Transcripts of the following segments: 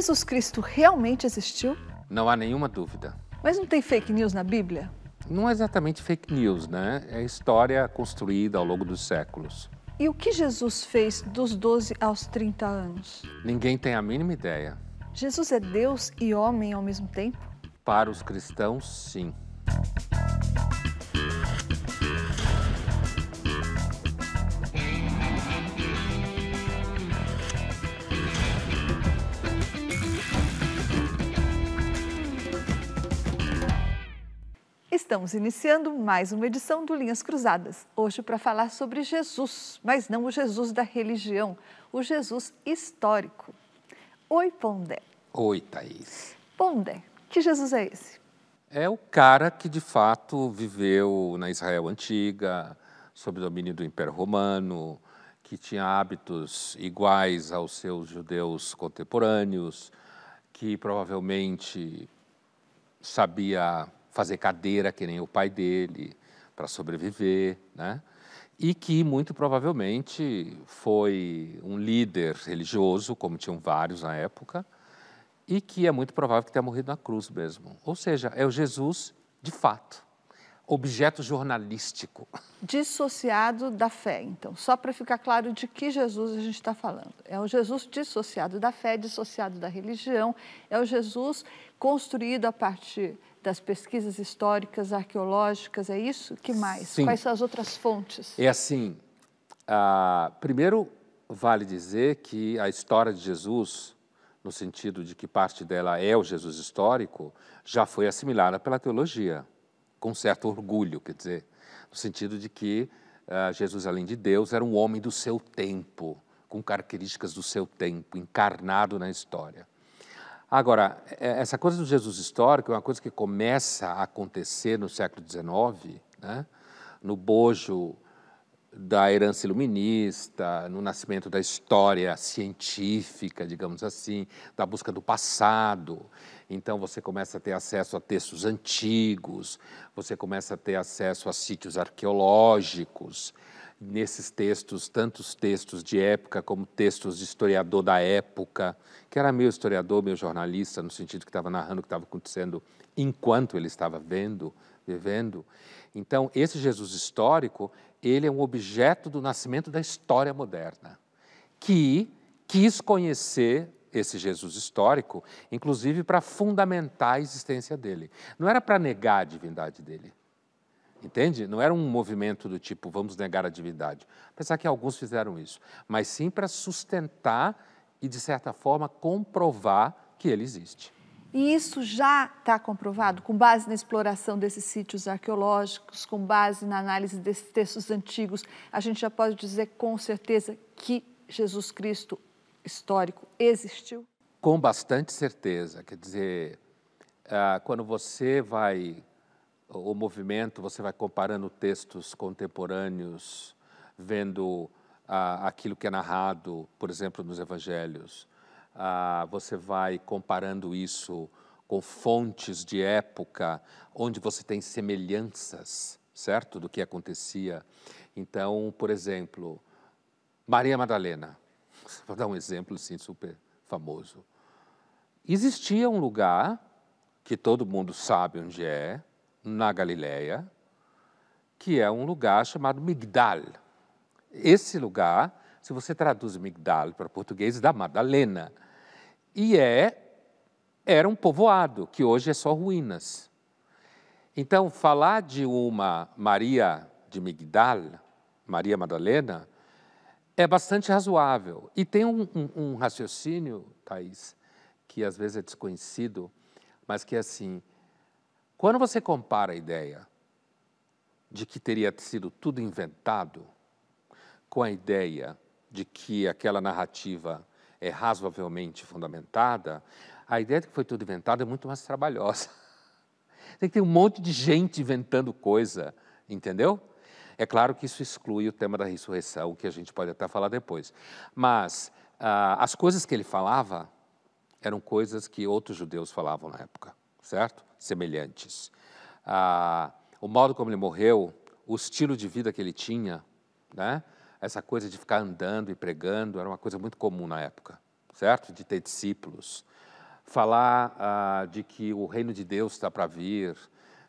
Jesus Cristo realmente existiu? Não há nenhuma dúvida. Mas não tem fake news na Bíblia? Não é exatamente fake news, né? É história construída ao longo dos séculos. E o que Jesus fez dos 12 aos 30 anos? Ninguém tem a mínima ideia. Jesus é Deus e homem ao mesmo tempo? Para os cristãos, sim. Estamos iniciando mais uma edição do Linhas Cruzadas. Hoje para falar sobre Jesus, mas não o Jesus da religião, o Jesus histórico. Oi, Pondé. Oi, Thaís. Pondé, que Jesus é esse? É o cara que de fato viveu na Israel antiga, sob domínio do Império Romano, que tinha hábitos iguais aos seus judeus contemporâneos, que provavelmente sabia fazer cadeira que nem o pai dele para sobreviver, né? E que muito provavelmente foi um líder religioso, como tinham vários na época, e que é muito provável que tenha morrido na cruz mesmo. Ou seja, é o Jesus de fato, objeto jornalístico. Dissociado da fé, então, só para ficar claro de que Jesus a gente está falando. É o Jesus dissociado da fé, dissociado da religião, é o Jesus construído a partir das pesquisas históricas, arqueológicas, é isso? que mais? Sim. Quais são as outras fontes? É assim, ah, primeiro vale dizer que a história de Jesus, no sentido de que parte dela é o Jesus histórico, já foi assimilada pela teologia, com certo orgulho, quer dizer, no sentido de que ah, Jesus, além de Deus, era um homem do seu tempo, com características do seu tempo, encarnado na história. Agora, é, essa coisa do Jesus histórico é uma coisa que começa a acontecer no século XIX, né? no bojo da herança iluminista, no nascimento da história científica, digamos assim, da busca do passado. Então você começa a ter acesso a textos antigos, você começa a ter acesso a sítios arqueológicos, nesses textos, tantos textos de época como textos de historiador da época, que era meio historiador, meio jornalista, no sentido que estava narrando o que estava acontecendo enquanto ele estava vendo, vivendo. Então, esse Jesus histórico, ele é um objeto do nascimento da história moderna, que quis conhecer esse Jesus histórico, inclusive para fundamentar a existência dele. Não era para negar a divindade dele. Entende? Não era um movimento do tipo, vamos negar a divindade. Apesar que alguns fizeram isso. Mas sim para sustentar e, de certa forma, comprovar que ele existe. E isso já está comprovado com base na exploração desses sítios arqueológicos, com base na análise desses textos antigos. A gente já pode dizer com certeza que Jesus Cristo histórico existiu? Com bastante certeza. Quer dizer, ah, quando você vai o movimento, você vai comparando textos contemporâneos, vendo ah, aquilo que é narrado, por exemplo, nos evangelhos. Ah, você vai comparando isso com fontes de época, onde você tem semelhanças, certo, do que acontecia. Então, por exemplo, Maria Madalena, vou dar um exemplo assim super famoso. Existia um lugar que todo mundo sabe onde é, na Galileia, que é um lugar chamado Migdal. Esse lugar, se você traduz Migdal para português, dá Madalena. E é era um povoado que hoje é só ruínas. Então, falar de uma Maria de Migdal, Maria Madalena, é bastante razoável. E tem um, um, um raciocínio, Thais, que às vezes é desconhecido, mas que é assim: quando você compara a ideia de que teria sido tudo inventado com a ideia de que aquela narrativa é razoavelmente fundamentada, a ideia de que foi tudo inventado é muito mais trabalhosa. Tem que ter um monte de gente inventando coisa, entendeu? É claro que isso exclui o tema da ressurreição, que a gente pode até falar depois. Mas ah, as coisas que ele falava eram coisas que outros judeus falavam na época certo? Semelhantes. Ah, o modo como ele morreu, o estilo de vida que ele tinha, né? essa coisa de ficar andando e pregando era uma coisa muito comum na época. certo? De ter discípulos. Falar ah, de que o reino de Deus está para vir,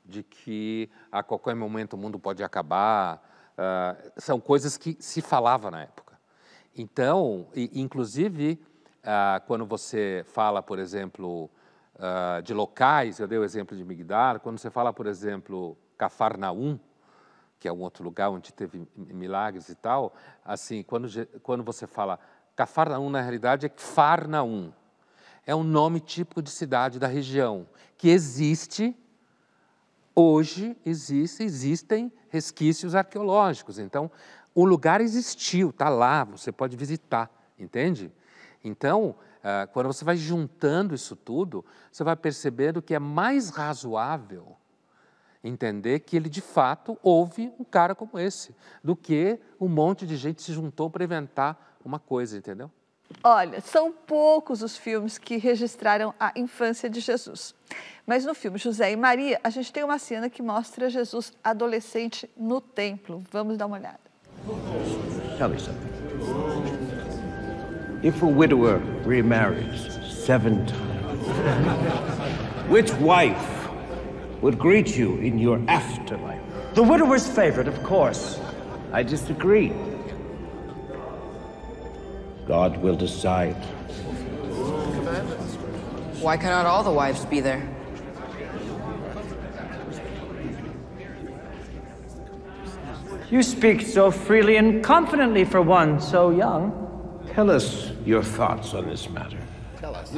de que a qualquer momento o mundo pode acabar, ah, são coisas que se falava na época. Então, e, inclusive, ah, quando você fala, por exemplo, ah, de locais, eu dei o exemplo de Migdal, quando você fala, por exemplo, Cafarnaum, que é um outro lugar onde teve milagres e tal, assim, quando, quando você fala Cafarnaum, na realidade é Kfarnaum, é um nome típico de cidade da região, que existe, hoje existe, existem resquícios arqueológicos, então o lugar existiu, está lá, você pode visitar, entende? Então, quando você vai juntando isso tudo, você vai percebendo que é mais razoável entender que ele de fato houve um cara como esse, do que um monte de gente se juntou para inventar uma coisa, entendeu? Olha, são poucos os filmes que registraram a infância de Jesus. Mas no filme José e Maria, a gente tem uma cena que mostra Jesus adolescente no templo. Vamos dar uma olhada. Tell me something. If a widower remarries seven times, which wife would greet you in your afterlife? The widower's favorite, of course. I disagree. God will decide. Why cannot all the wives be there? You speak so freely and confidently for one so young. Tell us your thoughts on this matter. Tell us.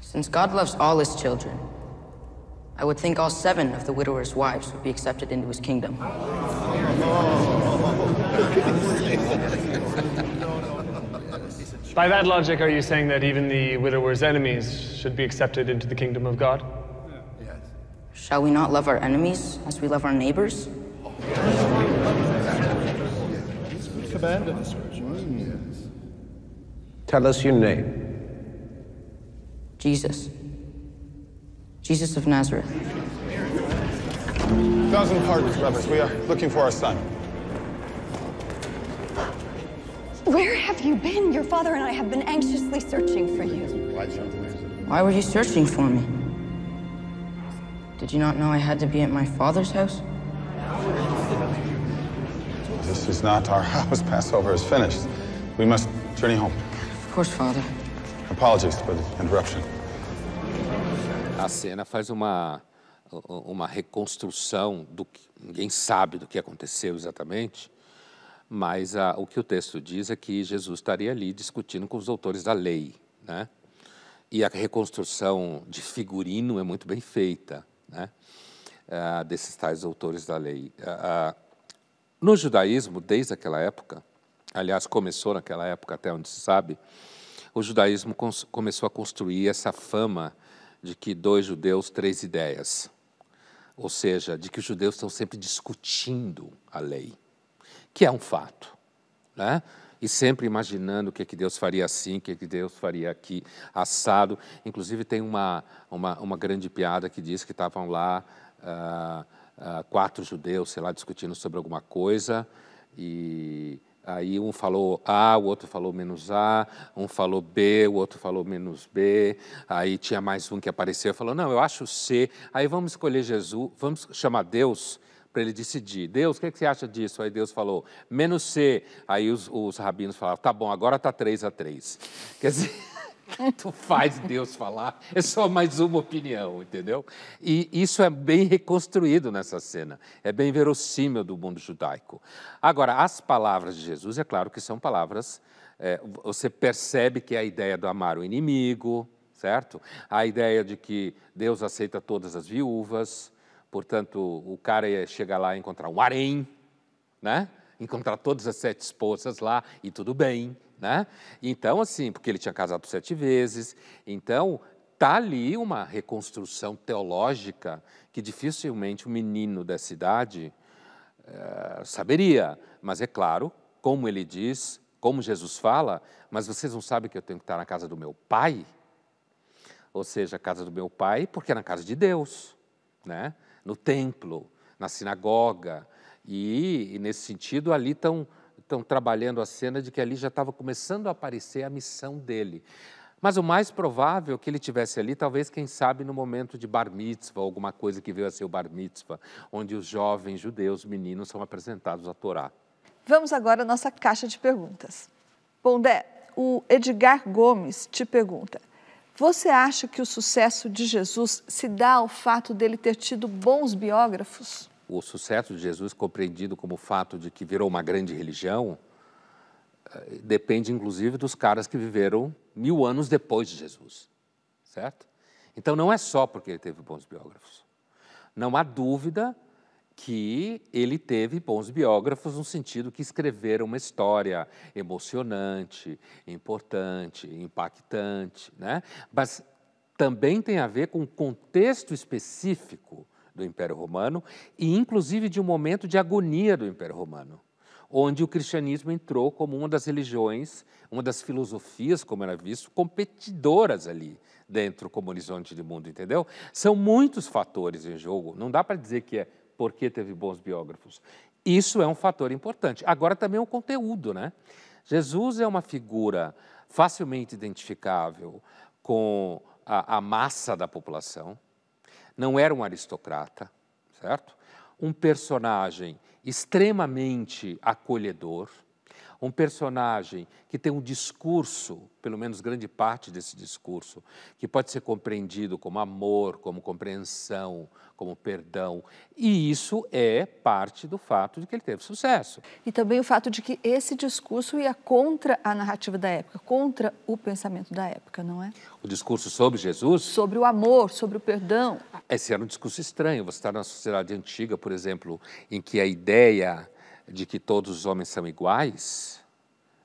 Since God loves all his children, I would think all seven of the widower's wives would be accepted into his kingdom. By that logic, are you saying that even the widower's enemies should be accepted into the kingdom of God? Yes. Shall we not love our enemies as we love our neighbors? Tell us your name. Jesus. Jesus of Nazareth. Thousand pardons, brothers. We are looking for our son. Where have you been? Your father and I have been anxiously searching for you. Why were you searching for me? Did you not know I had to be at my father's house? This is not our house. Passover is finished. We must journey home. Of course, Father. Apologies for the interruption. A cena faz uma, uma reconstrução do que ninguém sabe do que aconteceu exatamente, mas a, o que o texto diz é que Jesus estaria ali discutindo com os autores da lei, né? E a reconstrução de figurino é muito bem feita, né? Ah, desses tais autores da lei. Ah, no judaísmo, desde aquela época, aliás, começou naquela época, até onde se sabe, o judaísmo começou a construir essa fama de que dois judeus, três ideias. Ou seja, de que os judeus estão sempre discutindo a lei, que é um fato. Né? E sempre imaginando o que, é que Deus faria assim, o que, é que Deus faria aqui, assado. Inclusive, tem uma, uma, uma grande piada que diz que estavam lá ah, ah, quatro judeus, sei lá, discutindo sobre alguma coisa, e Aí um falou A, o outro falou menos A, um falou B, o outro falou menos B. Aí tinha mais um que apareceu e falou: Não, eu acho C. Aí vamos escolher Jesus, vamos chamar Deus para ele decidir. Deus, o que, é que, você acha disso? Aí Deus falou: menos C. Aí os, os rabinos falaram: Tá bom, agora está 3 a 3. Quer dizer. tu faz Deus falar, é só mais uma opinião, entendeu? E isso é bem reconstruído nessa cena, é bem verossímil do mundo judaico. Agora, as palavras de Jesus, é claro que são palavras, é, você percebe que é a ideia do amar o inimigo, certo? A ideia de que Deus aceita todas as viúvas, portanto, o cara ia chegar lá e encontrar um harém, né? Encontrar todas as sete esposas lá e tudo bem, né? Então, assim, porque ele tinha casado sete vezes. Então, está ali uma reconstrução teológica que dificilmente o um menino dessa idade é, saberia. Mas é claro, como ele diz, como Jesus fala, mas vocês não sabem que eu tenho que estar na casa do meu pai? Ou seja, a casa do meu pai, porque é na casa de Deus, né? no templo, na sinagoga. E, e nesse sentido, ali estão estão trabalhando a cena de que ali já estava começando a aparecer a missão dele. Mas o mais provável é que ele tivesse ali, talvez, quem sabe, no momento de bar mitzvah, alguma coisa que veio a ser o bar mitzvah, onde os jovens judeus, meninos, são apresentados à Torá. Vamos agora à nossa caixa de perguntas. Pondé, o Edgar Gomes te pergunta: Você acha que o sucesso de Jesus se dá ao fato dele ter tido bons biógrafos? O sucesso de Jesus, compreendido como o fato de que virou uma grande religião, eh, depende inclusive dos caras que viveram mil anos depois de Jesus, certo? Então não é só porque ele teve bons biógrafos. Não há dúvida que ele teve bons biógrafos no sentido que escreveram uma história emocionante, importante, impactante, né? Mas também tem a ver com o contexto específico do Império Romano e inclusive de um momento de agonia do Império Romano onde o cristianismo entrou como uma das religiões, uma das filosofias, como era visto, competidoras ali dentro como horizonte de mundo, entendeu? São muitos fatores em jogo, não dá para dizer que é porque teve bons biógrafos. Isso é um fator importante. Agora também o conteúdo, né? Jesus é uma figura facilmente identificável com a, a massa da população, não era um aristocrata, certo? Um personagem extremamente acolhedor, um personagem que tem um discurso, pelo menos grande parte desse discurso, que pode ser compreendido como amor, como compreensão, como perdão. E isso é parte do fato de que ele teve sucesso. E também o fato de que esse discurso ia contra a narrativa da época, contra o pensamento da época, não é? O discurso sobre Jesus? Sobre o amor, sobre o perdão. Esse era um discurso estranho. Você está na sociedade antiga, por exemplo, em que a ideia de que todos os homens são iguais,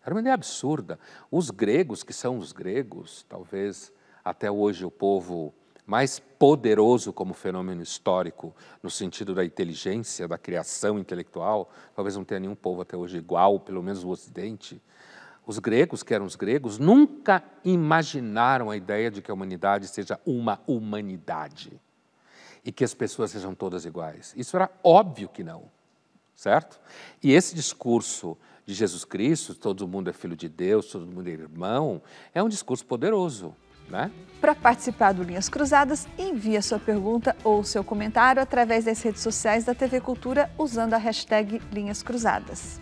era uma ideia absurda. Os gregos, que são os gregos, talvez até hoje o povo mais poderoso como fenômeno histórico, no sentido da inteligência, da criação intelectual, talvez não tenha nenhum povo até hoje igual, pelo menos o Ocidente. Os gregos, que eram os gregos, nunca imaginaram a ideia de que a humanidade seja uma humanidade e que as pessoas sejam todas iguais. Isso era óbvio que não certo? E esse discurso de Jesus Cristo, todo mundo é filho de Deus, todo mundo é irmão, é um discurso poderoso. Né? Para participar do Linhas Cruzadas, envie a sua pergunta ou seu comentário através das redes sociais da TV Cultura usando a hashtag Linhas Cruzadas.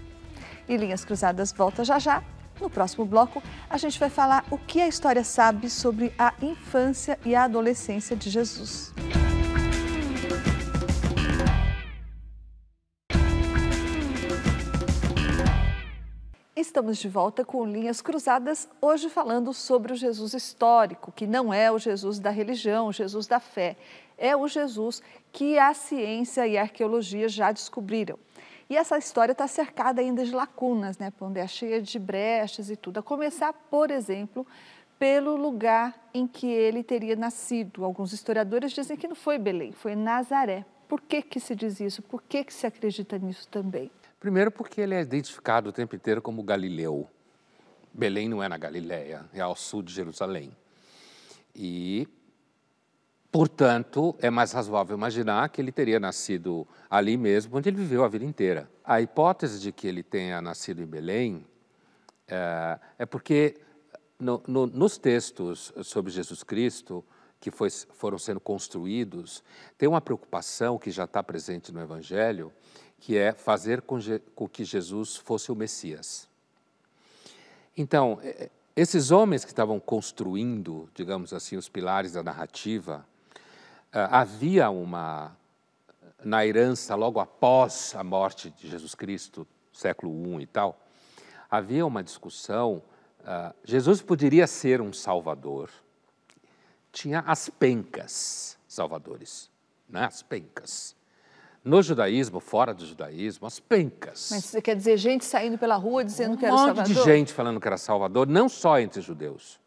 E Linhas Cruzadas volta já já. No próximo bloco, a gente vai falar o que a história sabe sobre a infância e a adolescência de Jesus. Estamos de volta com Linhas Cruzadas, hoje falando sobre o Jesus histórico, que não é o Jesus da religião, o Jesus da fé. É o Jesus que a ciência e a arqueologia já descobriram. E essa história está cercada ainda de lacunas, né, Pondé? Cheia de brechas e tudo. A começar, por exemplo, pelo lugar em que ele teria nascido. Alguns historiadores dizem que não foi Belém, foi Nazaré. Por que, que se diz isso? Por que, que se acredita nisso também? Primeiro, porque ele é identificado o tempo inteiro como Galileu. Belém não é na Galiléia, é ao sul de Jerusalém. E, portanto, é mais razoável imaginar que ele teria nascido ali mesmo, onde ele viveu a vida inteira. A hipótese de que ele tenha nascido em Belém é, é porque no, no, nos textos sobre Jesus Cristo, que foi, foram sendo construídos, tem uma preocupação que já está presente no Evangelho, que é fazer com, que Jesus fosse o Messias. Então, esses homens que estavam construindo, digamos assim, os pilares da narrativa, havia uma, na herança, logo após a morte de Jesus Cristo, século I e tal, havia uma discussão. Jesus poderia ser um salvador. Tinha as pencas salvadores, né? as pencas. No judaísmo, fora do judaísmo, as pencas. Mas você quer dizer gente saindo pela rua dizendo um que era Salvador? Um monte de gente falando que era Salvador, não só entre judeus,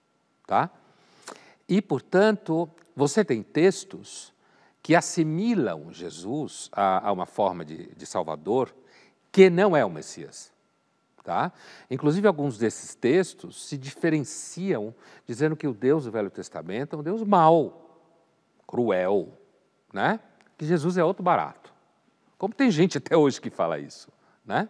tá? E, portanto, você tem textos que assimilam Jesus a, a uma forma de, de Salvador que não é o Messias. Tá? Inclusive, alguns desses textos se diferenciam, dizendo que o Deus do Velho Testamento é um Deus mau, cruel, né? que Jesus é outro barato como tem gente até hoje que fala isso. Né?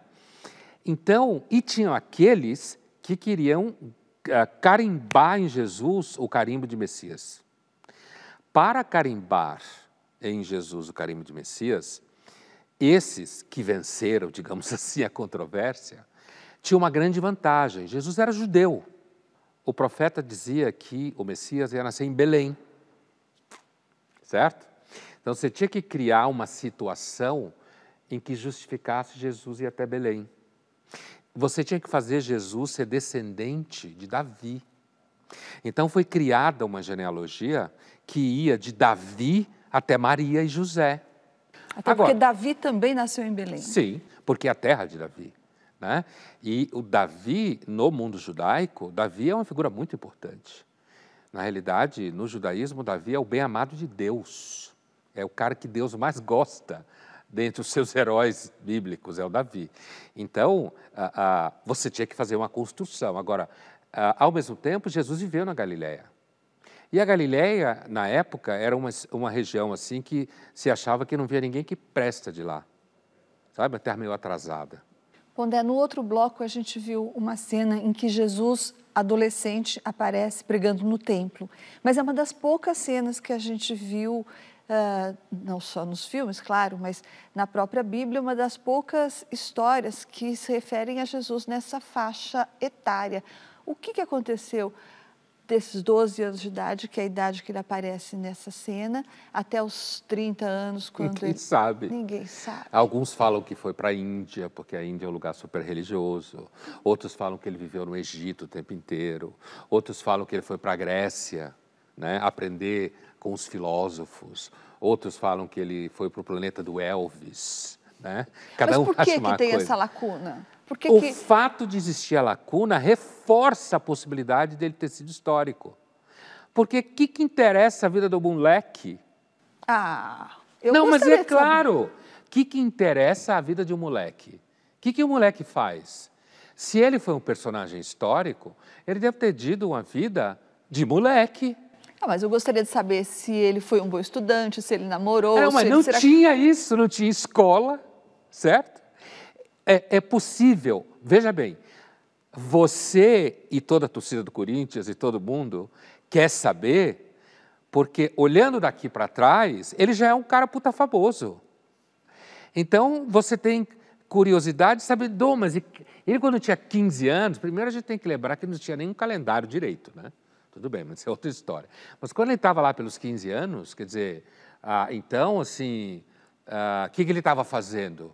Então, e tinham aqueles que queriam uh, carimbar em Jesus o carimbo de Messias. Para carimbar em Jesus o carimbo de Messias, esses que venceram, digamos assim, a controvérsia, tinham uma grande vantagem. Jesus era judeu. O profeta dizia que o Messias ia nascer em Belém. Certo? Então você tinha que criar uma situação em que justificasse Jesus ir até Belém. Você tinha que fazer Jesus ser descendente de Davi. Então foi criada uma genealogia que ia de Davi até Maria e José. Até Agora, porque Davi também nasceu em Belém. Sim, porque é a terra de Davi. Né? E o Davi, no mundo judaico, Davi é uma figura muito importante. Na realidade, no judaísmo, Davi é o bem-amado de Deus. É o cara que Deus mais gosta dentre os seus heróis bíblicos, é o Davi. Então, a, a, você tinha que fazer uma construção. Agora, a, ao mesmo tempo, Jesus viveu na Galiléia. E a Galiléia, na época, era uma, uma região assim que se achava que não via ninguém que presta de lá. Sabe? Terra meio atrasada. Pondé, no outro bloco a gente viu uma cena em que Jesus, adolescente, aparece pregando no templo. Mas é uma das poucas cenas que a gente viu Uh, não só nos filmes, claro, mas na própria Bíblia, uma das poucas histórias que se referem a Jesus nessa faixa etária. O que, que aconteceu desses 12 anos de idade, que é a idade que ele aparece nessa cena, até os 30 anos, quando Ninguém ele... sabe. Ninguém sabe. Alguns falam que foi para a Índia, porque a Índia é um lugar super religioso. Outros falam que ele viveu no Egito o tempo inteiro. Outros falam que ele foi para a Grécia, né, aprender com os filósofos. Outros falam que ele foi para o planeta do Elvis. Né? Cada Mas um por que, que tem coisa. essa lacuna? Que o que... fato de existir a lacuna reforça a possibilidade dele ter sido histórico. Porque o que, que interessa a vida do moleque? Ah, eu Não, mas é claro. O que, que interessa a vida de um moleque? O que, que o moleque faz? Se ele foi um personagem histórico, ele deve ter tido uma vida de moleque. Ah, mas eu gostaria de saber se ele foi um bom estudante, se ele namorou. Não, mas não será... tinha isso, não tinha escola, certo? É, é possível, veja bem, você e toda a torcida do Corinthians e todo mundo quer saber, porque olhando daqui para trás, ele já é um cara puta famoso. Então você tem curiosidade de saber, Dom, mas ele quando tinha 15 anos, primeiro a gente tem que lembrar que não tinha nenhum calendário direito, né? Tudo bem, mas isso é outra história. Mas quando ele estava lá pelos 15 anos, quer dizer, ah, então, assim, o ah, que, que ele estava fazendo?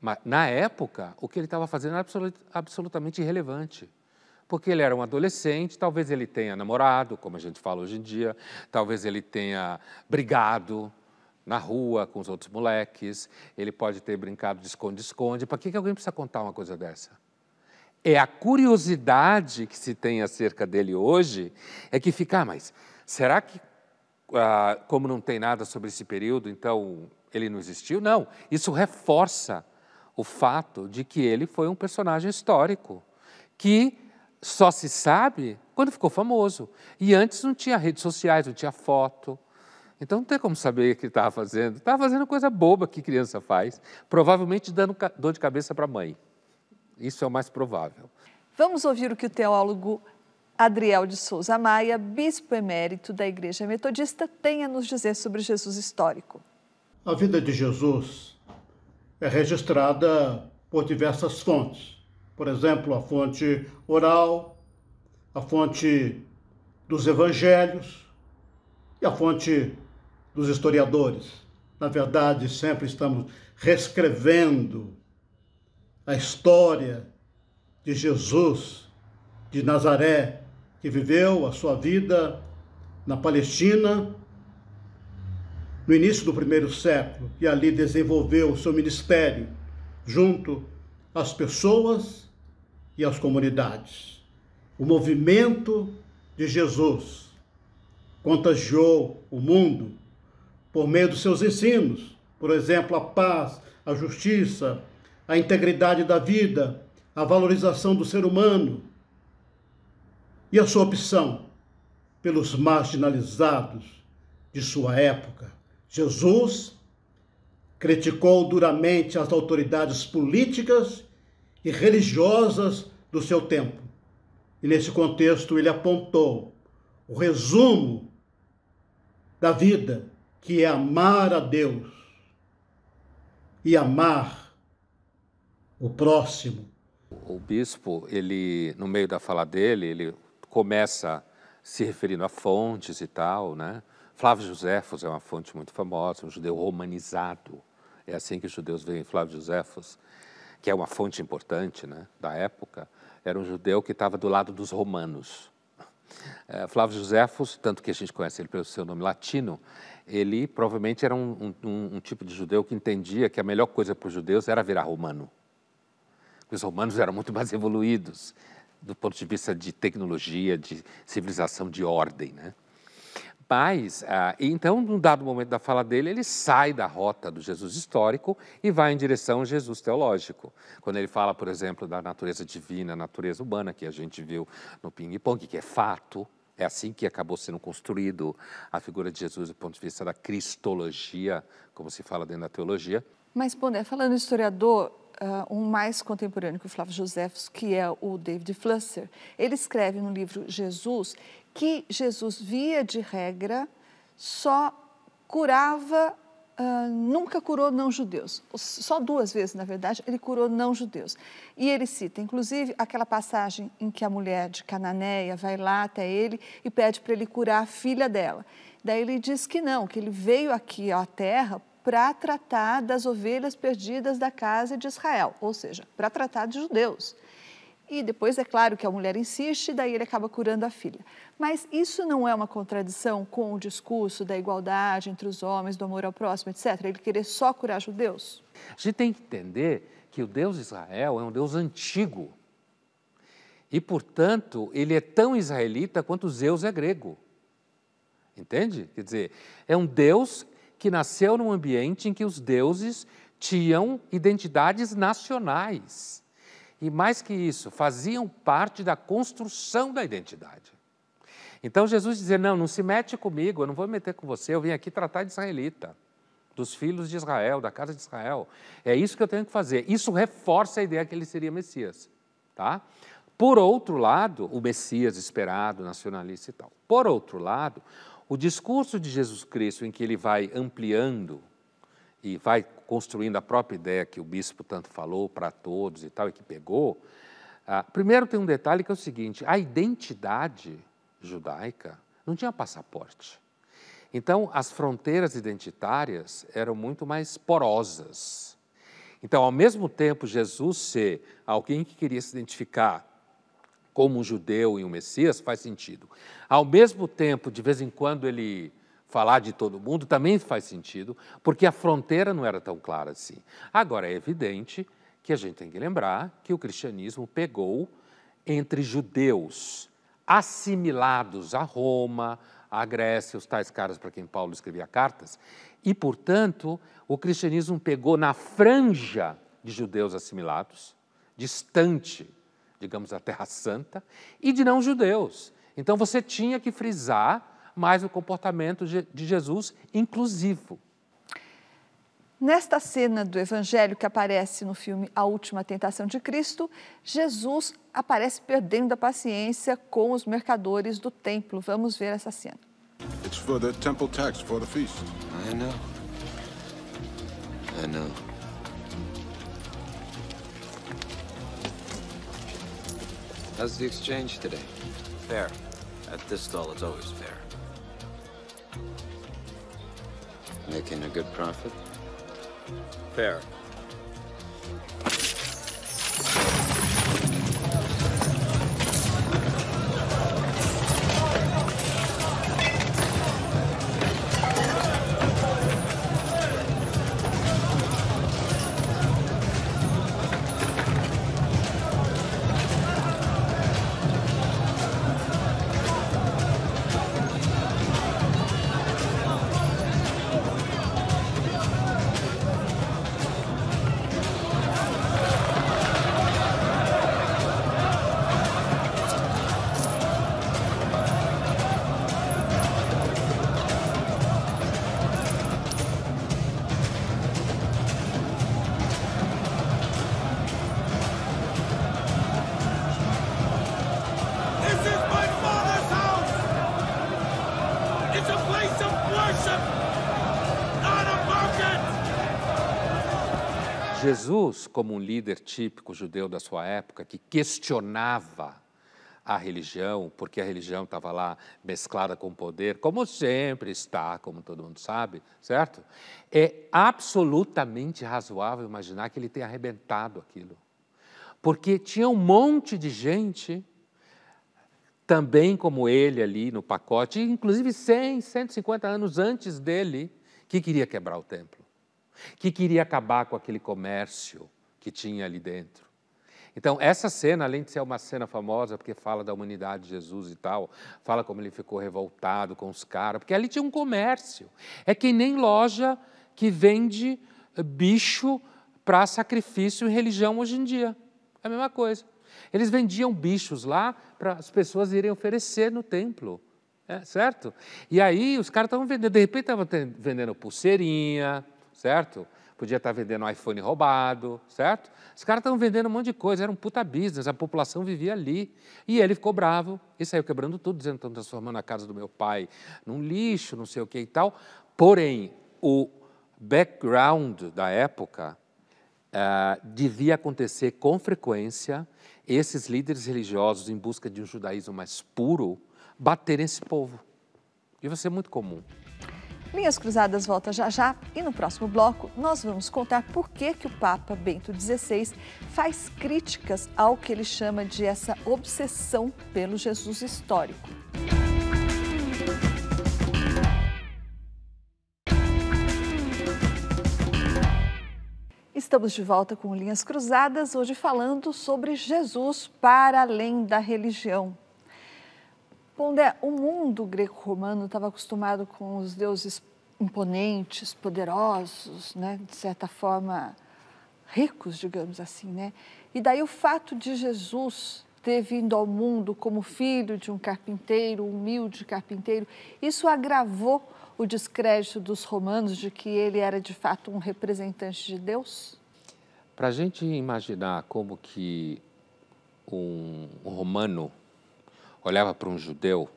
Mas, na época, o que ele estava fazendo era absolut, absolutamente irrelevante. Porque ele era um adolescente, talvez ele tenha namorado, como a gente fala hoje em dia, talvez ele tenha brigado na rua com os outros moleques, ele pode ter brincado de esconde-esconde. Para que, que alguém precisa contar uma coisa dessa? É a curiosidade que se tem acerca dele hoje, é que fica, ah, mas será que, ah, como não tem nada sobre esse período, então ele não existiu? Não, isso reforça o fato de que ele foi um personagem histórico, que só se sabe quando ficou famoso. E antes não tinha redes sociais, não tinha foto. Então não tem como saber o que estava fazendo. Estava fazendo coisa boba que criança faz, provavelmente dando dor de cabeça para a mãe. Isso é o mais provável. Vamos ouvir o que o teólogo Adriel de Souza Maia, bispo emérito da Igreja Metodista, tem a nos dizer sobre Jesus histórico. A vida de Jesus é registrada por diversas fontes. Por exemplo, a fonte oral, a fonte dos evangelhos e a fonte dos historiadores. Na verdade, sempre estamos reescrevendo a história de Jesus de Nazaré, que viveu a sua vida na Palestina no início do primeiro século e ali desenvolveu o seu ministério junto às pessoas e às comunidades. O movimento de Jesus contagiou o mundo por meio dos seus ensinos, por exemplo, a paz, a justiça, a integridade da vida, a valorização do ser humano e a sua opção pelos marginalizados de sua época. Jesus criticou duramente as autoridades políticas e religiosas do seu tempo. E nesse contexto ele apontou o resumo da vida, que é amar a Deus e amar o próximo. O bispo, ele no meio da fala dele, ele começa se referindo a fontes e tal, né? Flávio Josefos é uma fonte muito famosa, um judeu romanizado. É assim que os judeus veem Flávio Josefos, que é uma fonte importante né, da época. Era um judeu que estava do lado dos romanos. É, Flávio Josefos, tanto que a gente conhece ele pelo seu nome latino, ele provavelmente era um, um, um tipo de judeu que entendia que a melhor coisa para os judeus era virar romano. Os romanos eram muito mais evoluídos do ponto de vista de tecnologia, de civilização, de ordem, né? Mas, ah, então, num dado momento da fala dele, ele sai da rota do Jesus histórico e vai em direção ao Jesus teológico. Quando ele fala, por exemplo, da natureza divina, natureza humana, que a gente viu no ping-pong, que é fato, é assim que acabou sendo construído a figura de Jesus do ponto de vista da cristologia, como se fala dentro da teologia. Mas, Boné, falando historiador, uh, um mais contemporâneo que o Flávio Josefos, que é o David Flusser, ele escreve no livro Jesus que Jesus, via de regra, só curava, uh, nunca curou não-judeus. Só duas vezes, na verdade, ele curou não-judeus. E ele cita, inclusive, aquela passagem em que a mulher de Cananéia vai lá até ele e pede para ele curar a filha dela. Daí ele diz que não, que ele veio aqui à terra para tratar das ovelhas perdidas da casa de Israel, ou seja, para tratar de judeus. E depois é claro que a mulher insiste, daí ele acaba curando a filha. Mas isso não é uma contradição com o discurso da igualdade entre os homens, do amor ao próximo, etc. Ele querer só curar judeus? A gente tem que entender que o Deus de Israel é um Deus antigo. E, portanto, ele é tão israelita quanto Zeus é grego. Entende? Quer dizer, é um Deus que nasceu num ambiente em que os deuses tinham identidades nacionais. E mais que isso, faziam parte da construção da identidade. Então Jesus dizia: Não, não se mete comigo, eu não vou me meter com você, eu vim aqui tratar de israelita, dos filhos de Israel, da casa de Israel. É isso que eu tenho que fazer. Isso reforça a ideia que ele seria Messias. Tá? Por outro lado, o Messias esperado, nacionalista e tal. Por outro lado, o discurso de Jesus Cristo, em que ele vai ampliando e vai construindo a própria ideia que o bispo tanto falou para todos e tal, e que pegou, ah, primeiro tem um detalhe que é o seguinte: a identidade judaica não tinha passaporte. Então, as fronteiras identitárias eram muito mais porosas. Então, ao mesmo tempo, Jesus ser alguém que queria se identificar como um judeu e um Messias faz sentido. Ao mesmo tempo, de vez em quando ele falar de todo mundo também faz sentido, porque a fronteira não era tão clara assim. Agora, é evidente que a gente tem que lembrar que o cristianismo pegou entre judeus assimilados a Roma, a Grécia, os tais caras para quem Paulo escrevia cartas, e, portanto, o cristianismo pegou na franja de judeus assimilados, distante, digamos, da Terra Santa, e de não-judeus. Então você tinha que frisar mais o comportamento de Jesus inclusivo. Nesta cena do Evangelho que aparece no filme A Última Tentação de Cristo, Jesus aparece perdendo a paciência com os mercadores do templo. Vamos ver essa cena. It's for the temple tax for the feast. I know. I know. How's the exchange today? Fair. At this stall, it's always fair. Making a good profit? Fair. Jesus, como um líder típico judeu da sua época, que questionava a religião, porque a religião estava lá mesclada com o poder, como sempre está, como todo mundo sabe, certo? É absolutamente razoável imaginar que ele tenha arrebentado aquilo. Porque tinha um monte de gente também como ele ali no pacote, inclusive 100, 150 anos antes dele, que queria quebrar o templo, que queria acabar com aquele comércio que tinha ali dentro. Então, essa cena, além de ser uma cena famosa, porque fala da humanidade de Jesus e tal, fala como ele ficou revoltado com os caras, porque ali tinha um comércio. É que nem loja que vende bicho para sacrifício em religião hoje em dia. É a mesma coisa. Eles vendiam bichos lá para as pessoas irem oferecer no templo. É, certo? E aí os caras estavam vendendo, de repente estavam vendendo pulseirinha, certo? Podia estar vendendo um iPhone roubado, certo? Os caras estavam vendendo um monte de coisa, era um puta business, a população vivia ali. E ele ficou bravo e saiu quebrando tudo, dizendo que estão transformando a casa do meu pai num lixo, não sei o que e tal. Porém, o background da época uh, devia acontecer com frequência esses líderes religiosos, em busca de um judaísmo mais puro, baterem esse povo. Devia ser muito comum. Linhas Cruzadas volta já já e no próximo bloco nós vamos contar por que, que o Papa Bento XVI faz críticas ao que ele chama de essa obsessão pelo Jesus histórico. Estamos de volta com Linhas Cruzadas, hoje falando sobre Jesus para além da religião. Pondé, o mundo greco-romano estava acostumado com os deuses imponentes, poderosos, né? de certa forma ricos, digamos assim. Né? E daí o fato de Jesus ter vindo ao mundo como filho de um carpinteiro, um humilde carpinteiro, isso agravou o descrédito dos romanos de que ele era de fato um representante de Deus? Para a gente imaginar como que um romano olhava para um judeu,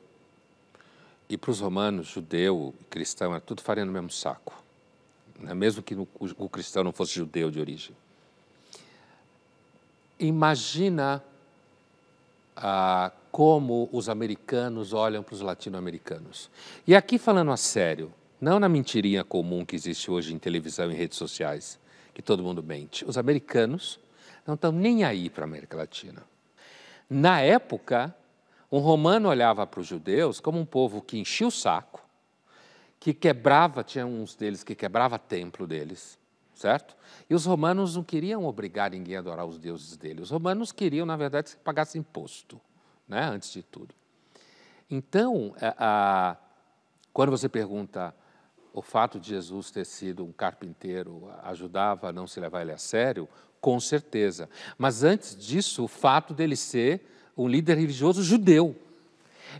e para os romanos, judeu e cristão, era tudo farinha no mesmo saco, né? mesmo que o, cristão não fosse judeu de origem. Imagina ah, como os americanos olham para os latino-americanos. E aqui falando a sério, não na mentirinha comum que existe hoje em televisão e redes sociais, que todo mundo mente. Os americanos não estão nem aí para a América Latina. Na época, um romano olhava para os judeus como um povo que enchia o saco, que quebrava, tinha uns deles que quebrava templo deles, certo? E os romanos não queriam obrigar ninguém a adorar os deuses dele. Os romanos queriam, na verdade, que pagasse imposto, né, antes de tudo. Então, a, a, quando você pergunta o fato de Jesus ter sido um carpinteiro ajudava a não se levar ele a sério, com certeza. Mas antes disso, o fato dele ser um líder religioso judeu.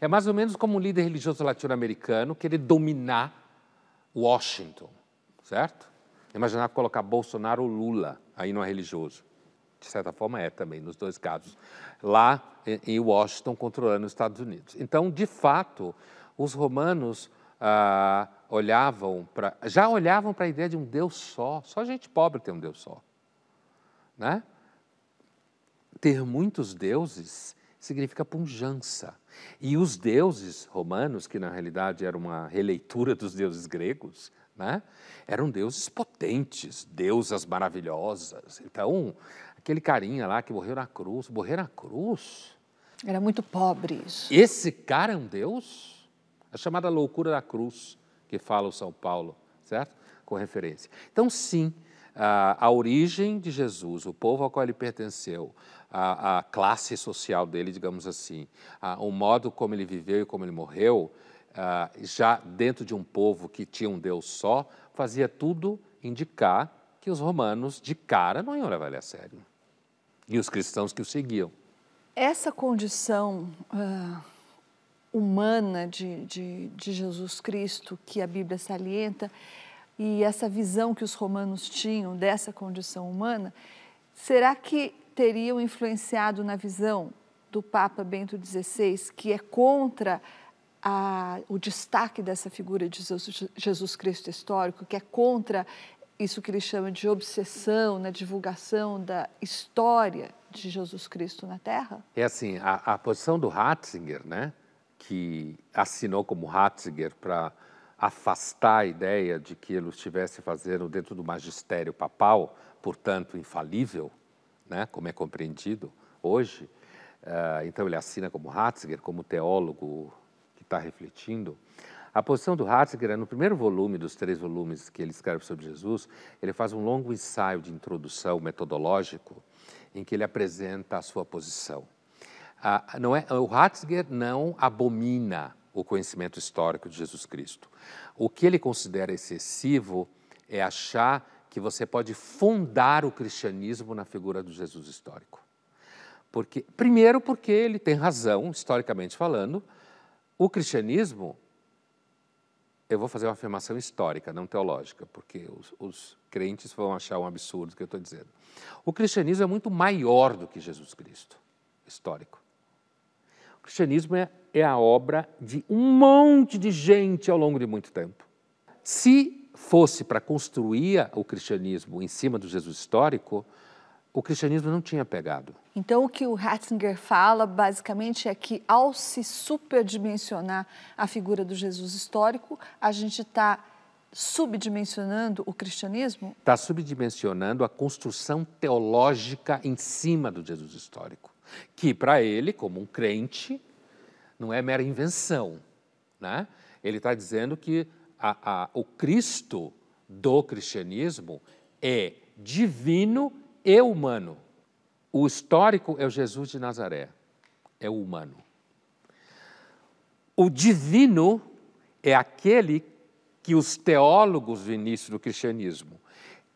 É mais ou menos como um líder religioso latino-americano querer dominar Washington, certo? Imaginar colocar Bolsonaro ou Lula aí no religioso. De certa forma é também, nos dois casos. Lá em Washington, controlando os Estados Unidos. Então, de fato, os romanos ah, olhavam para. já olhavam para a ideia de um Deus só. Só gente pobre tem um Deus só. Né? Ter muitos deuses significa punjança. E os deuses romanos, que na realidade era uma releitura dos deuses gregos, né? eram deuses potentes, deusas maravilhosas. Então, aquele carinha lá que morreu na cruz, morrer na cruz. Era muito pobre isso. Esse cara é um deus? É chamada loucura da cruz, que fala o São Paulo, certo? Com referência. Então, sim, a, a origem de Jesus, o povo ao qual ele pertenceu, a, a classe social dele, digamos assim, a, o modo como ele viveu e como ele morreu, já dentro de um povo que tinha um Deus só, fazia tudo indicar que os romanos, de cara, não iam levar ele a sério. E os cristãos que o seguiam. Essa condição uh, humana de, de, de Jesus Cristo que a Bíblia salienta e essa visão que os romanos tinham dessa condição humana, será que teriam influenciado na visão do Papa Bento XVI, que é contra a, o destaque dessa figura de Jesus, Jesus Cristo histórico, que é contra isso que ele chama de obsessão na divulgação da história de Jesus Cristo na Terra? É assim, a, a posição do Ratzinger, né, que assinou como Ratzinger para afastar a ideia de que ele estivesse fazendo dentro do magistério papal, portanto infalível, né, como é compreendido hoje. Uh, então ele assina como Ratzinger, como teólogo que está refletindo. A posição do Ratzinger é no primeiro volume dos três volumes que ele escreve sobre Jesus, ele faz um longo ensaio de introdução metodológico em que ele apresenta a sua posição. Ah, não é, o Ratzinger não abomina o conhecimento histórico de Jesus Cristo. O que ele considera excessivo é achar que você pode fundar o cristianismo na figura do Jesus histórico. Porque, primeiro, porque ele tem razão, historicamente falando, o cristianismo eu vou fazer uma afirmação histórica, não teológica, porque os, os crentes vão achar um absurdo o que eu estou dizendo. O cristianismo é muito maior do que Jesus Cristo, histórico. O cristianismo é, é a obra de um monte de gente ao longo de muito tempo. Se fosse para construir o cristianismo em cima do Jesus histórico, o cristianismo não tinha pegado. Então, o que o Ratzinger fala, basicamente, é que ao se superdimensionar a figura do Jesus histórico, a gente está subdimensionando o cristianismo? Está subdimensionando a construção teológica em cima do Jesus histórico, que para ele, como um crente, não é mera invenção. Né? Ele está dizendo que a, a, o Cristo do cristianismo é divino e humano. O histórico é o Jesus de Nazaré, é o humano. O divino é aquele que os teólogos do início do cristianismo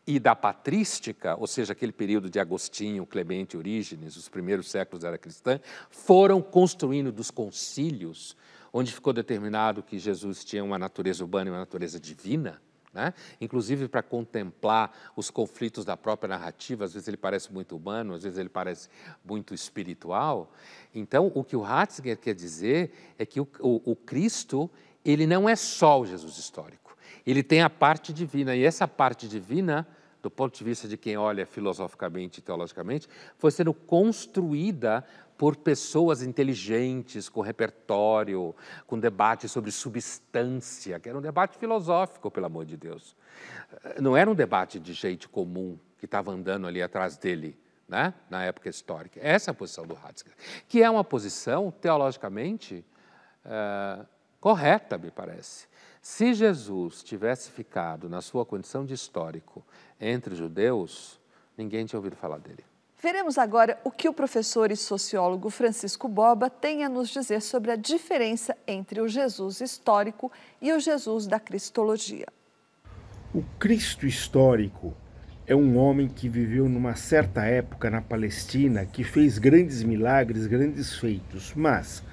e da patrística, ou seja, aquele período de Agostinho, Clemente, Orígenes, os primeiros séculos da era cristã, foram construindo dos concílios, onde ficou determinado que Jesus tinha uma natureza urbana e uma natureza divina, né? Inclusive para contemplar os conflitos da própria narrativa, às vezes ele parece muito humano, às vezes ele parece muito espiritual. Então, o que o Ratzinger quer dizer é que o, o, o Cristo ele não é só o Jesus histórico, ele tem a parte divina, e essa parte divina, do ponto de vista de quem olha filosoficamente e teologicamente, foi sendo construída por pessoas inteligentes, com repertório, com debate sobre substância, que era um debate filosófico, pelo amor de Deus. Não era um debate de gente comum que estava andando ali atrás dele, né? na época histórica. Essa é a posição do Ratzinger, que é uma posição teologicamente é, correta, me parece. Se Jesus tivesse ficado na sua condição de histórico entre os judeus, ninguém tinha ouvido falar dele. Veremos agora o que o professor e sociólogo Francisco Borba tem a nos dizer sobre a diferença entre o Jesus histórico e o Jesus da Cristologia. O Cristo histórico é um homem que viveu numa certa época na Palestina, que fez grandes milagres, grandes feitos, mas,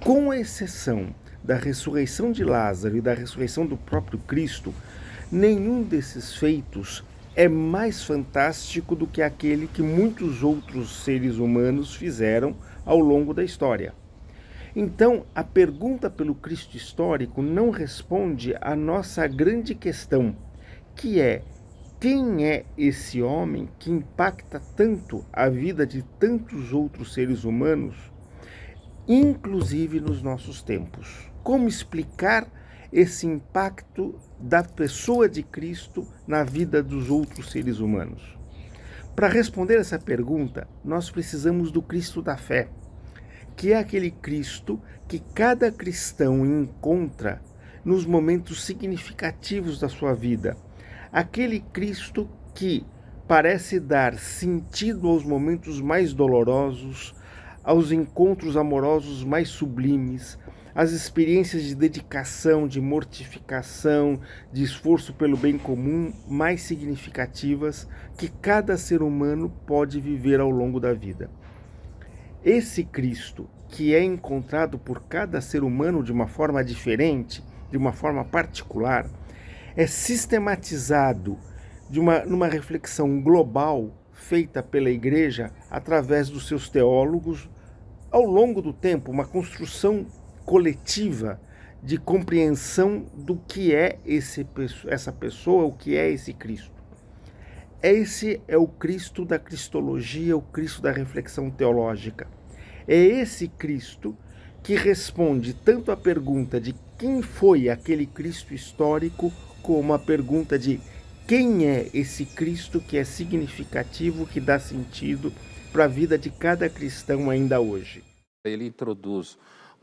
com exceção da ressurreição de Lázaro e da ressurreição do próprio Cristo, nenhum desses feitos é mais fantástico do que aquele que muitos outros seres humanos fizeram ao longo da história. Então, a pergunta pelo Cristo histórico não responde à nossa grande questão, que é: quem é esse homem que impacta tanto a vida de tantos outros seres humanos, inclusive nos nossos tempos? Como explicar esse impacto da pessoa de Cristo na vida dos outros seres humanos? Para responder essa pergunta, nós precisamos do Cristo da fé, que é aquele Cristo que cada cristão encontra nos momentos significativos da sua vida. Aquele Cristo que parece dar sentido aos momentos mais dolorosos, aos encontros amorosos mais sublimes, as experiências de dedicação, de mortificação, de esforço pelo bem comum mais significativas que cada ser humano pode viver ao longo da vida. Esse Cristo, que é encontrado por cada ser humano de uma forma diferente, de uma forma particular, é sistematizado de uma, numa reflexão global feita pela Igreja através dos seus teólogos ao longo do tempo, uma construção coletiva de compreensão do que é esse, essa pessoa, o que é esse Cristo. Esse é o Cristo da cristologia, o Cristo da reflexão teológica. É esse Cristo que responde tanto à pergunta de quem foi aquele Cristo histórico, como a pergunta de quem é esse Cristo que é significativo, que dá sentido para a vida de cada cristão ainda hoje. Ele introduz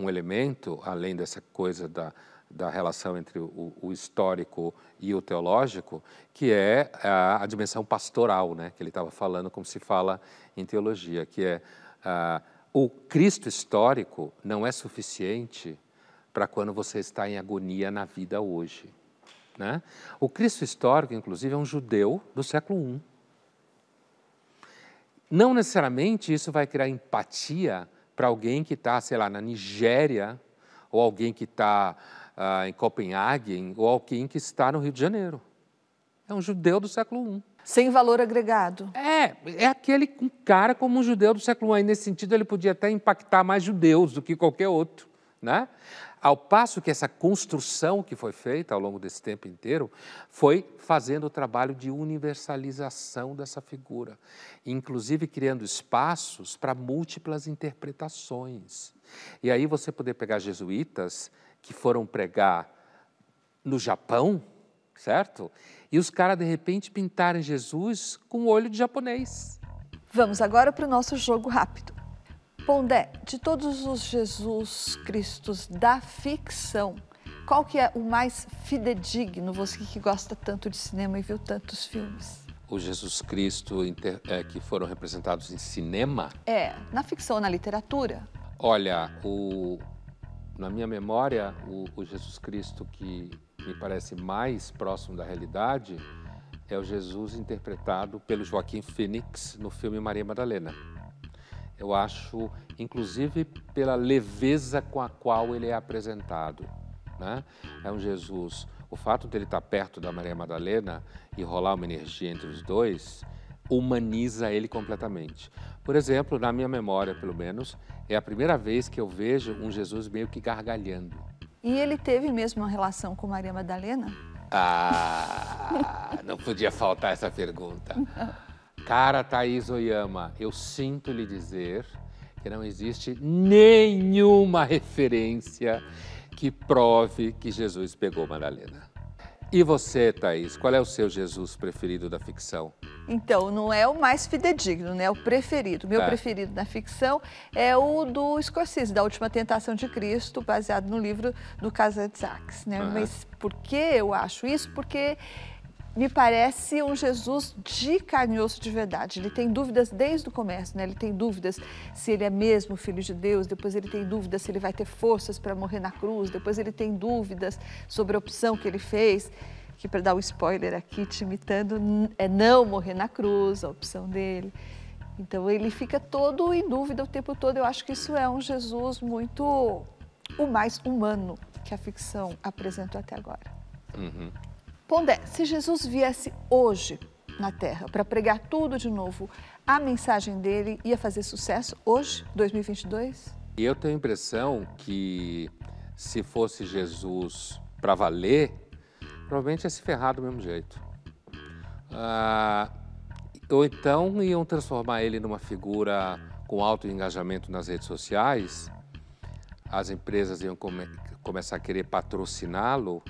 um elemento, além dessa coisa da, da relação entre o, o, histórico e o teológico, que é a, a dimensão pastoral, né? que ele estava falando, como se fala em teologia, que é uh, o Cristo histórico não é suficiente para quando você está em agonia na vida hoje. Né? O Cristo histórico, inclusive, é um judeu do século I. Não necessariamente isso vai criar empatia para alguém que está, sei lá, na Nigéria, ou alguém que está uh, em Copenhague, ou alguém que está no Rio de Janeiro. É um judeu do século I. Sem valor agregado. É, é aquele cara como um judeu do século I. Nesse sentido, ele podia até impactar mais judeus do que qualquer outro. Né? Ao passo que essa construção que foi feita ao longo desse tempo inteiro foi fazendo o trabalho de universalização dessa figura, inclusive criando espaços para múltiplas interpretações. E aí você poder pegar jesuítas que foram pregar no Japão, certo? E os caras de repente pintarem Jesus com o olho de japonês. Vamos agora para o nosso jogo rápido. Pondé, de todos os Jesus Cristos da ficção, qual que é o mais fidedigno, você que gosta tanto de cinema e viu tantos filmes? O Jesus Cristo inter, é, que foram representados em cinema? É, na ficção, na literatura. Olha, o, na minha memória, o, o Jesus Cristo que me parece mais próximo da realidade é o Jesus interpretado pelo Joaquim Phoenix no filme Maria Madalena. Eu acho, inclusive, pela leveza com a qual ele é apresentado. Né? É um Jesus. O fato dele estar perto da Maria Madalena e rolar uma energia entre os dois humaniza ele completamente. Por exemplo, na minha memória, pelo menos, é a primeira vez que eu vejo um Jesus meio que gargalhando. E ele teve mesmo uma relação com Maria Madalena? Ah, não podia faltar essa pergunta. Cara Thaís Oyama, eu sinto lhe dizer que não existe nenhuma referência que prove que Jesus pegou Madalena. E você, Thaís, qual é o seu Jesus preferido da ficção? Então, não é o mais fidedigno, né? O preferido. Meu é. preferido na ficção é o do Scorsese, da Última Tentação de Cristo, baseado no livro do Kazantzakis, né? Uhum. Mas por que eu acho isso? Porque me parece um Jesus de carne e osso de verdade. Ele tem dúvidas desde o começo, né? Ele tem dúvidas se ele é mesmo filho de Deus, depois ele tem dúvidas se ele vai ter forças para morrer na cruz, depois ele tem dúvidas sobre a opção que ele fez, que para dar um spoiler aqui, te imitando, é não morrer na cruz, a opção dele. Então ele fica todo em dúvida o tempo todo. Eu acho que isso é um Jesus muito o mais humano que a ficção apresentou até agora. Uhum. Pondé, se Jesus viesse hoje na Terra para pregar tudo de novo, a mensagem dele ia fazer sucesso hoje, 2022? Eu tenho a impressão que se fosse Jesus para valer, provavelmente ia se ferrar do mesmo jeito. Ah, ou então iam transformar ele numa figura com alto engajamento nas redes sociais, as empresas iam come começar a querer patrociná-lo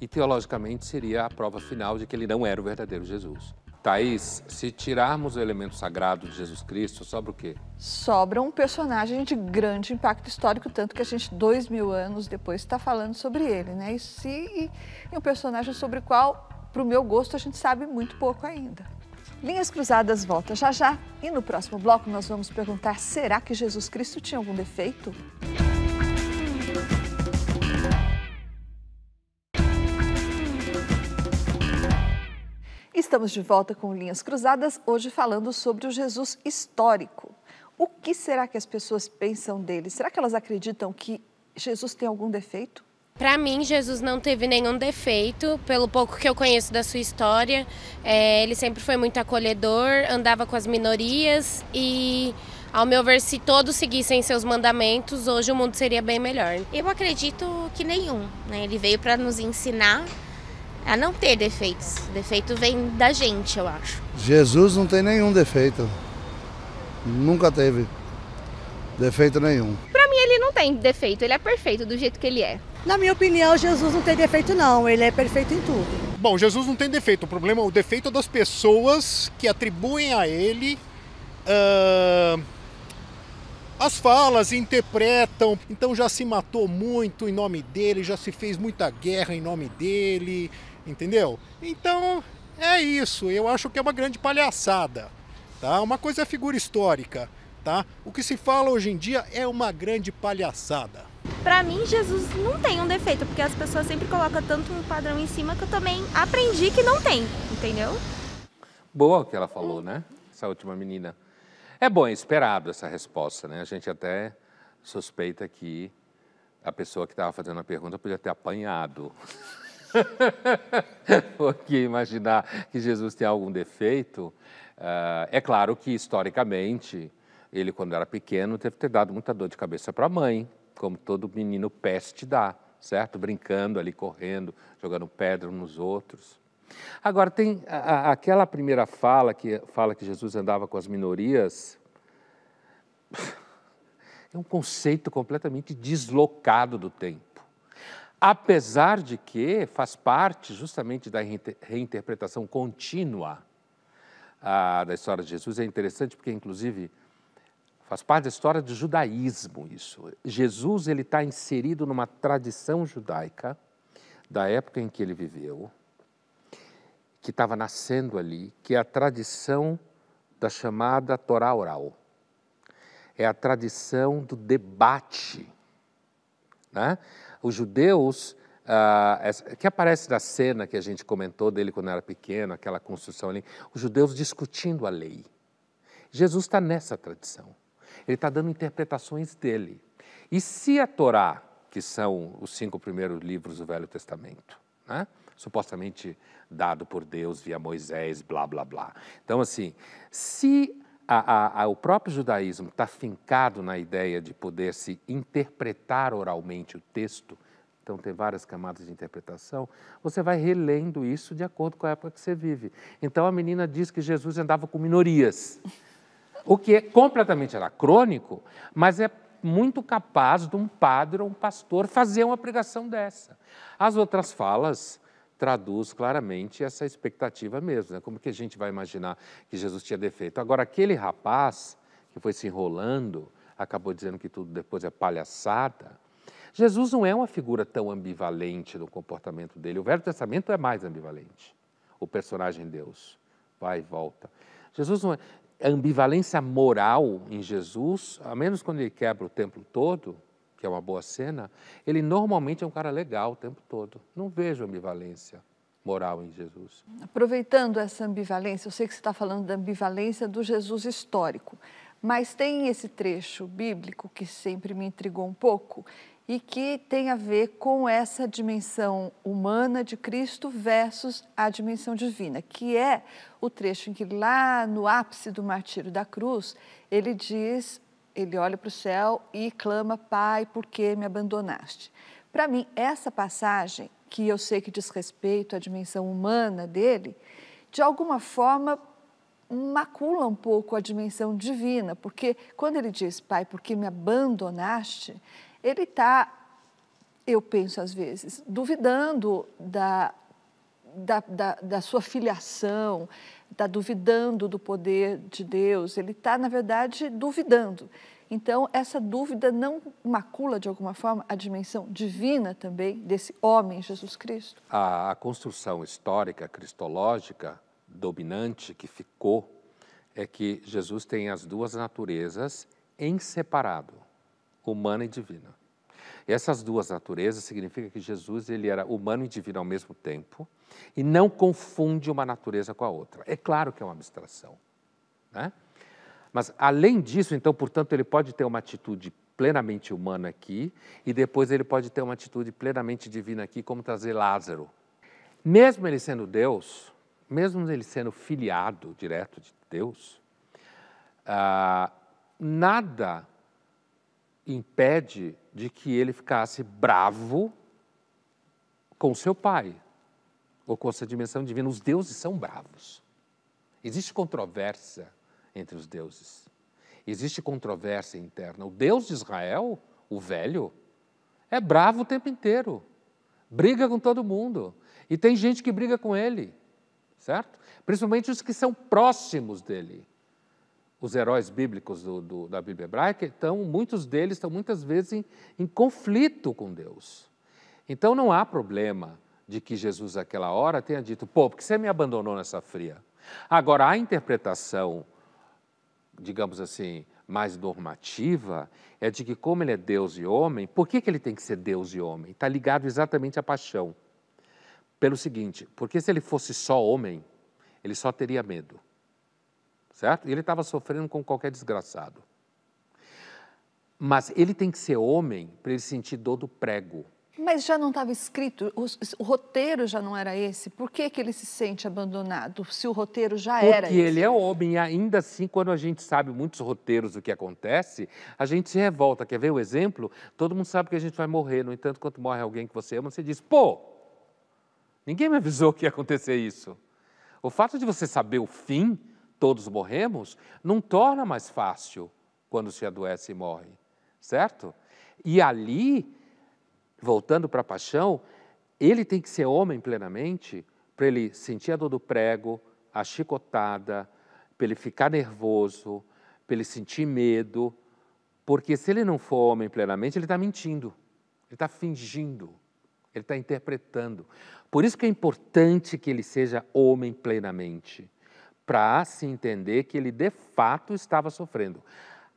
e teologicamente seria a prova final de que ele não era o verdadeiro Jesus. Thaís, se tirarmos o elemento sagrado de Jesus Cristo, sobra o quê? Sobra um personagem de grande impacto histórico, tanto que a gente, dois mil anos depois, está falando sobre ele, né? E, se, e um personagem sobre o qual, para o meu gosto, a gente sabe muito pouco ainda. Linhas Cruzadas volta já já e no próximo bloco nós vamos perguntar: será que Jesus Cristo tinha algum defeito? Estamos de volta com Linhas Cruzadas, hoje falando sobre o Jesus histórico. O que será que as pessoas pensam dele? Será que elas acreditam que Jesus tem algum defeito? Para mim, Jesus não teve nenhum defeito, pelo pouco que eu conheço da sua história. É, ele sempre foi muito acolhedor, andava com as minorias e, ao meu ver, se todos seguissem seus mandamentos, hoje o mundo seria bem melhor. Eu acredito que nenhum. Né? Ele veio para nos ensinar a não ter defeitos. O defeito vem da gente, eu acho. Jesus não tem nenhum defeito. Nunca teve defeito nenhum. Para mim ele não tem defeito, ele é perfeito do jeito que ele é. Na minha opinião, Jesus não tem defeito não, ele é perfeito em tudo. Bom, Jesus não tem defeito, o problema, o defeito é das pessoas que atribuem a ele uh, as falas, interpretam, então já se matou muito em nome dele, já se fez muita guerra em nome dele, entendeu? Então é isso, eu acho que é uma grande palhaçada, tá? Uma coisa é figura histórica, tá? O que se fala hoje em dia é uma grande palhaçada. Para mim, Jesus não tem um defeito, porque as pessoas sempre colocam tanto um padrão em cima que eu também aprendi que não tem, entendeu? Boa o que ela falou, né? Essa última menina. É bom, é esperado essa resposta, né? A gente até suspeita que a pessoa que estava fazendo a pergunta podia ter apanhado. Porque imaginar que Jesus tem algum defeito, uh, é claro que historicamente ele, quando era pequeno, deve ter dado muita dor de cabeça para a mãe, como todo menino peste dá, certo? Brincando ali, correndo, jogando pedra nos outros. Agora, tem a, aquela primeira fala que fala que Jesus andava com as minorias. É um conceito completamente deslocado do tempo. Apesar de que faz parte justamente da reinterpretação contínua a, da história de Jesus. É interessante porque, inclusive, faz parte da história do judaísmo isso. Jesus ele está inserido numa tradição judaica da época em que ele viveu que estava nascendo ali, que é a tradição da chamada Torá oral. É a tradição do debate. Né? Os judeus, ah, que aparece na cena que a gente comentou dele quando era pequeno, aquela construção ali, os judeus discutindo a lei. Jesus está nessa tradição. Ele está dando interpretações dele. E se a Torá, que são os cinco primeiros livros do Velho Testamento, né? supostamente dado por Deus via Moisés, blá, blá, blá. Então, assim, se a, a, o próprio judaísmo está fincado na ideia de poder se interpretar oralmente o texto, então tem várias camadas de interpretação, você vai relendo isso de acordo com a época que você vive. Então a menina diz que Jesus andava com minorias, o que é completamente anacrônico, mas é muito capaz de um padre ou um pastor fazer uma pregação dessa. As outras falas traduz claramente essa expectativa mesmo. Né? Como que a gente vai imaginar que Jesus tinha defeito? Agora, aquele rapaz que foi se enrolando, acabou dizendo que tudo depois é palhaçada. Jesus não é uma figura tão ambivalente no comportamento dele. O Velho Testamento é mais ambivalente. O personagem Deus vai e volta. Jesus não é. A ambivalência moral em Jesus, a menos quando ele quebra o templo todo, que é uma boa cena, ele normalmente é um cara legal o tempo todo. Não vejo ambivalência moral em Jesus. Aproveitando essa ambivalência, eu sei que você está falando da ambivalência do Jesus histórico, mas tem esse trecho bíblico que sempre me intrigou um pouco e que tem a ver com essa dimensão humana de Cristo versus a dimensão divina, que é o trecho em que lá no ápice do martírio da cruz, ele diz ele olha para o céu e clama: Pai, por que me abandonaste? Para mim, essa passagem, que eu sei que diz respeito à dimensão humana dele, de alguma forma macula um pouco a dimensão divina, porque quando ele diz, Pai, por que me abandonaste, ele está, eu penso às vezes, duvidando da, da, da, da sua filiação, está duvidando do poder de Deus, ele está, na verdade, duvidando. Então, essa dúvida não macula, de alguma forma, a dimensão divina também desse homem, Jesus Cristo? A, a construção histórica, cristológica, dominante que ficou, é que Jesus tem as duas naturezas em separado, humana e divina. Essas duas naturezas significa que Jesus ele era humano e divino ao mesmo tempo e não confunde uma natureza com a outra. É claro que é uma abstração, né? Mas além disso, então, portanto, ele pode ter uma atitude plenamente humana aqui e depois ele pode ter uma atitude plenamente divina aqui, como trazer Lázaro. Mesmo ele sendo Deus, mesmo ele sendo filiado direto de Deus, ah, nada impede de que ele ficasse bravo com seu pai. ou com essa dimensão divina. Os deuses são bravos. Existe controvérsia entre os deuses. Existe controvérsia interna. O Deus de Israel, o velho, é bravo o tempo inteiro. Briga com todo mundo. E tem gente que briga com ele, certo? Principalmente os que são próximos dele. Os heróis bíblicos do, do, da Bíblia hebraica, então, muitos deles estão muitas vezes em, em conflito com Deus. Então não há problema de que Jesus, naquela hora, tenha dito: pô, porque você me abandonou nessa fria? Agora, a interpretação, digamos assim, mais normativa, é de que, como ele é Deus e homem, por que, que ele tem que ser Deus e homem? Está ligado exatamente à paixão. Pelo seguinte, porque se ele fosse só homem, ele só teria medo. Certo? E ele estava sofrendo com qualquer desgraçado. Mas ele tem que ser homem para ele sentir dor do prego. Mas já não estava escrito, o, o, roteiro já não era esse. Por que, que ele se sente abandonado, se o roteiro já Porque era esse? Porque ele é homem, e ainda assim, quando a gente sabe muitos roteiros do que acontece, a gente se revolta. Quer ver o exemplo? Todo mundo sabe que a gente vai morrer, no entanto, quando morre alguém que você ama, você diz, pô, ninguém me avisou que ia acontecer isso. O fato de você saber o fim, todos morremos, não torna mais fácil quando se adoece e morre, certo? E ali voltando para a paixão, ele tem que ser homem plenamente para ele sentir a dor do prego, a chicotada, para ele ficar nervoso, para ele sentir medo, porque se ele não for homem plenamente, ele está mentindo, ele está fingindo, ele está interpretando. Por isso que é importante que ele seja homem plenamente, para se entender que ele de fato estava sofrendo.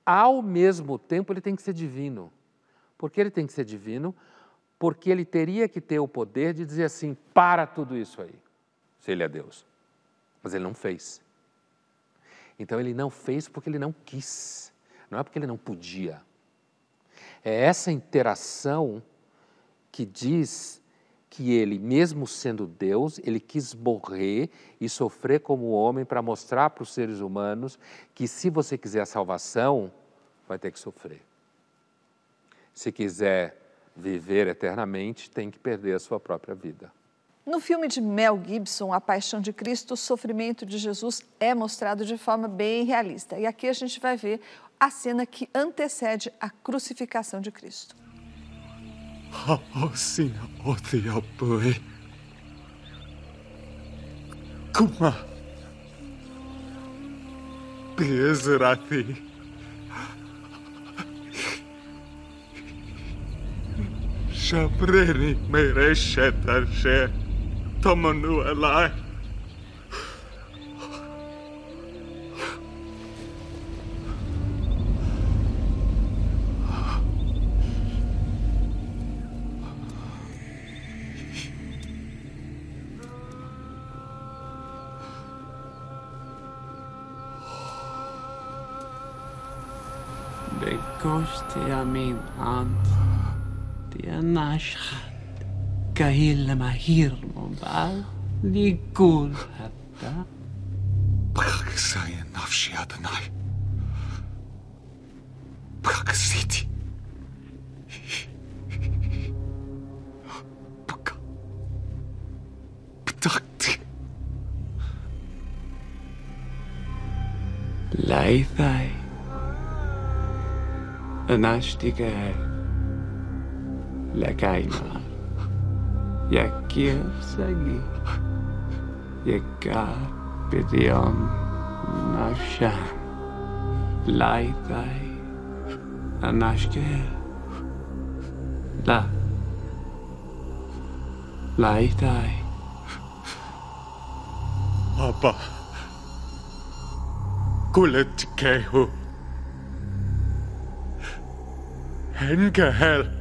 Ao mesmo tempo, ele tem que ser divino. Por que ele tem que ser divino? porque ele teria que ter o poder de dizer assim: para tudo isso aí, se ele é Deus. Mas ele não fez. Então ele não fez porque ele não quis, não é porque ele não podia. É essa interação que diz que ele, mesmo sendo Deus, ele quis morrer e sofrer como homem para mostrar para os seres humanos que se você quiser a salvação, vai ter que sofrer. Se quiser viver eternamente, tem que perder a sua própria vida. No filme de Mel Gibson, A Paixão de Cristo, o sofrimento de Jesus é mostrado de forma bem realista. E aqui a gente vai ver a cena que antecede a crucificação de Cristo. Haosin Othiopui. Kuma. Piesrathi. Shabreni mere shetashe. Tomanu alai. نشخد كهيل mahir بعد ليقول حتى بخاك نفسي أدناي بخاك سيتي بخا بتاكتي la caima. Jak kiełsagi, jaka pytion nafsza, lajtaj, a naszkie, la, lajtaj. Papa, kulet kehu, henke hell.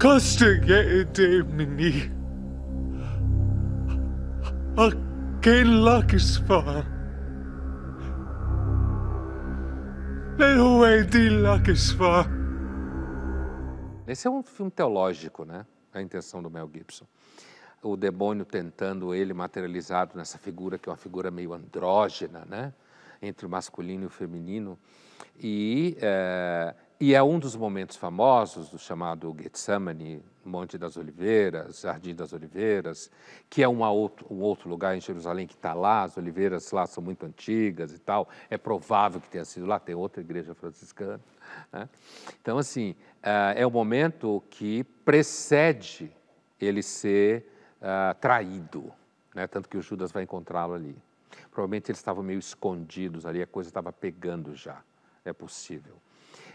Castigate minni. Aquele lakis far. Esse é um filme teológico, né? A intenção do Mel Gibson. O demônio tentando ele materializado nessa figura que é uma figura meio andrógena, né? Entre o masculino e o feminino. E é, e é um dos momentos famosos do chamado Getsemane, Monte das Oliveiras, Jardim das Oliveiras, que é outro, um outro lugar em Jerusalém que está lá, as oliveiras lá são muito antigas e tal, é provável que tenha sido lá, tem outra igreja franciscana. Né? Então, assim, é o momento que precede ele ser uh, traído, né? tanto que o Judas vai encontrá-lo ali. Provavelmente eles estavam meio escondidos ali, a coisa estava pegando já, é possível.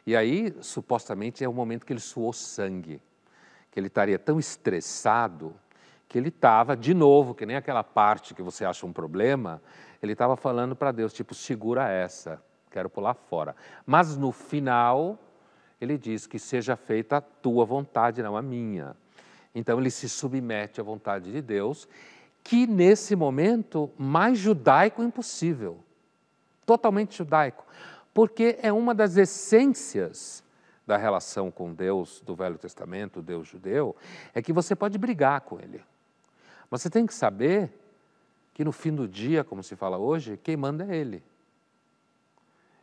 E aí, supostamente, é o momento que ele suou sangue que ele estaria tão estressado que ele estava, de novo, que nem aquela parte que você acha um problema, ele estava falando para Deus, tipo, segura essa, quero pular fora. Mas no final, ele diz que seja feita a tua vontade, não a minha. Então ele se submete à vontade de Deus, que nesse momento, mais judaico impossível. Totalmente judaico. Porque é uma das essências da relação com Deus do Velho Testamento, Deus judeu, é que você pode brigar com ele. Mas você tem que saber que no fim do dia, como se fala hoje, quem manda é ele.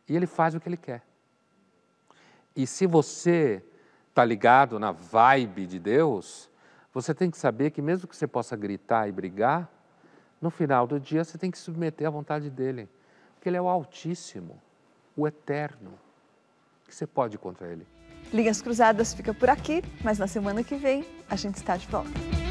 E ele faz o que ele quer. E se você está ligado na vibe de Deus, você tem que saber que mesmo que você possa gritar e brigar, no final do dia você tem que submeter à vontade dele. Porque ele é o Altíssimo, o Eterno. O que você pode contra ele? Linhas Cruzadas fica por aqui, mas na semana que vem a gente está de volta.